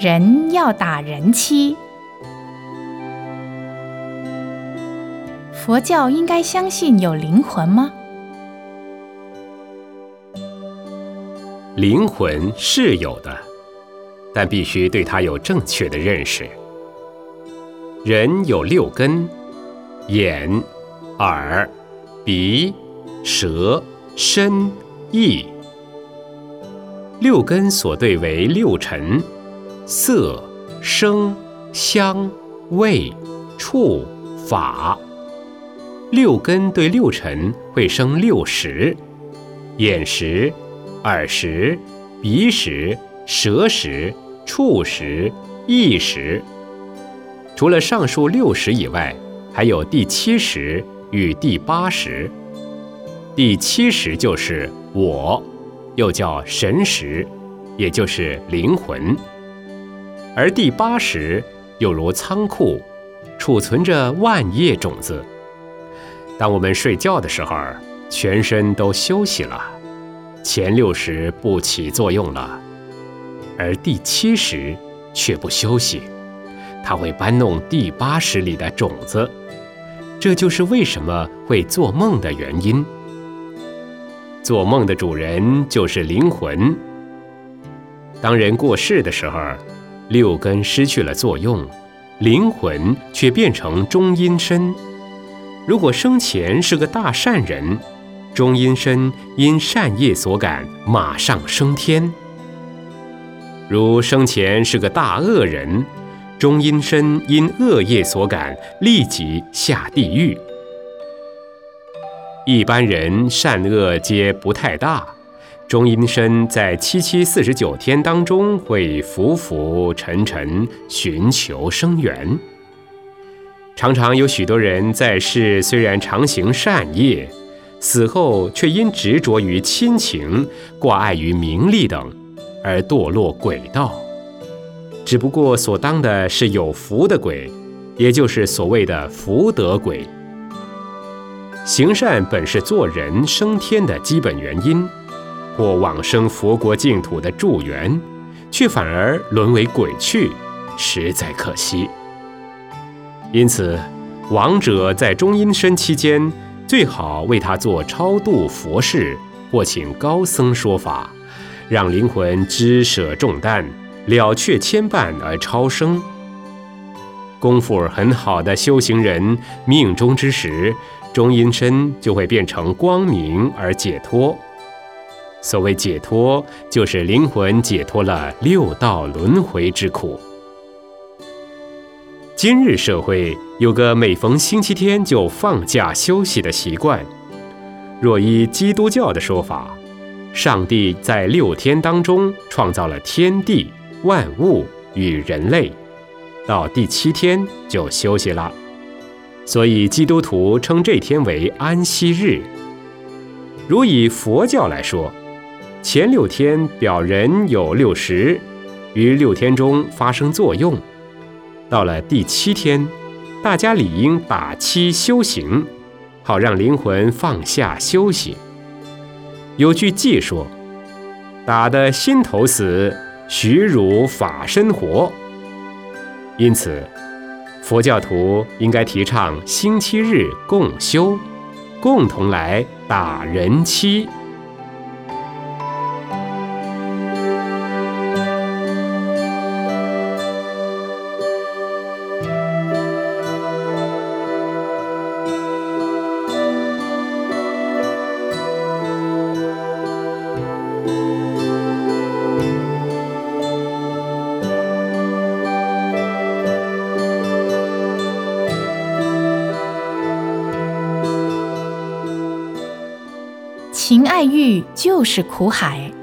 人要打人妻。佛教应该相信有灵魂吗？灵魂是有的，但必须对它有正确的认识。人有六根：眼、耳、鼻、舌、身、意。六根所对为六尘。色、声、香、味、触、法，六根对六尘会生六识：眼识、耳识、鼻识、舌识、触识、意识。除了上述六识以外，还有第七识与第八识。第七识就是我，又叫神识，也就是灵魂。而第八识又如仓库，储存着万叶种子。当我们睡觉的时候，全身都休息了，前六识不起作用了，而第七识却不休息，它会搬弄第八识里的种子。这就是为什么会做梦的原因。做梦的主人就是灵魂。当人过世的时候。六根失去了作用，灵魂却变成中阴身。如果生前是个大善人，中阴身因善业所感，马上升天；如生前是个大恶人，中阴身因恶业所感，立即下地狱。一般人善恶皆不太大。中阴身在七七四十九天当中会浮浮沉沉寻求生源，常常有许多人在世虽然常行善业，死后却因执着于亲情、挂碍于名利等，而堕落鬼道。只不过所当的是有福的鬼，也就是所谓的福德鬼。行善本是做人升天的基本原因。或往生佛国净土的助缘，却反而沦为鬼去，实在可惜。因此，亡者在中阴身期间，最好为他做超度佛事，或请高僧说法，让灵魂知舍重担，了却牵绊而超生。功夫很好的修行人，命中之时，中阴身就会变成光明而解脱。所谓解脱，就是灵魂解脱了六道轮回之苦。今日社会有个每逢星期天就放假休息的习惯。若依基督教的说法，上帝在六天当中创造了天地万物与人类，到第七天就休息了，所以基督徒称这天为安息日。如以佛教来说，前六天表人有六十，于六天中发生作用。到了第七天，大家理应打七修行，好让灵魂放下休息。有句偈说：“打得心头死，许汝法身活。”因此，佛教徒应该提倡星期日共修，共同来打人七。情爱欲就是苦海。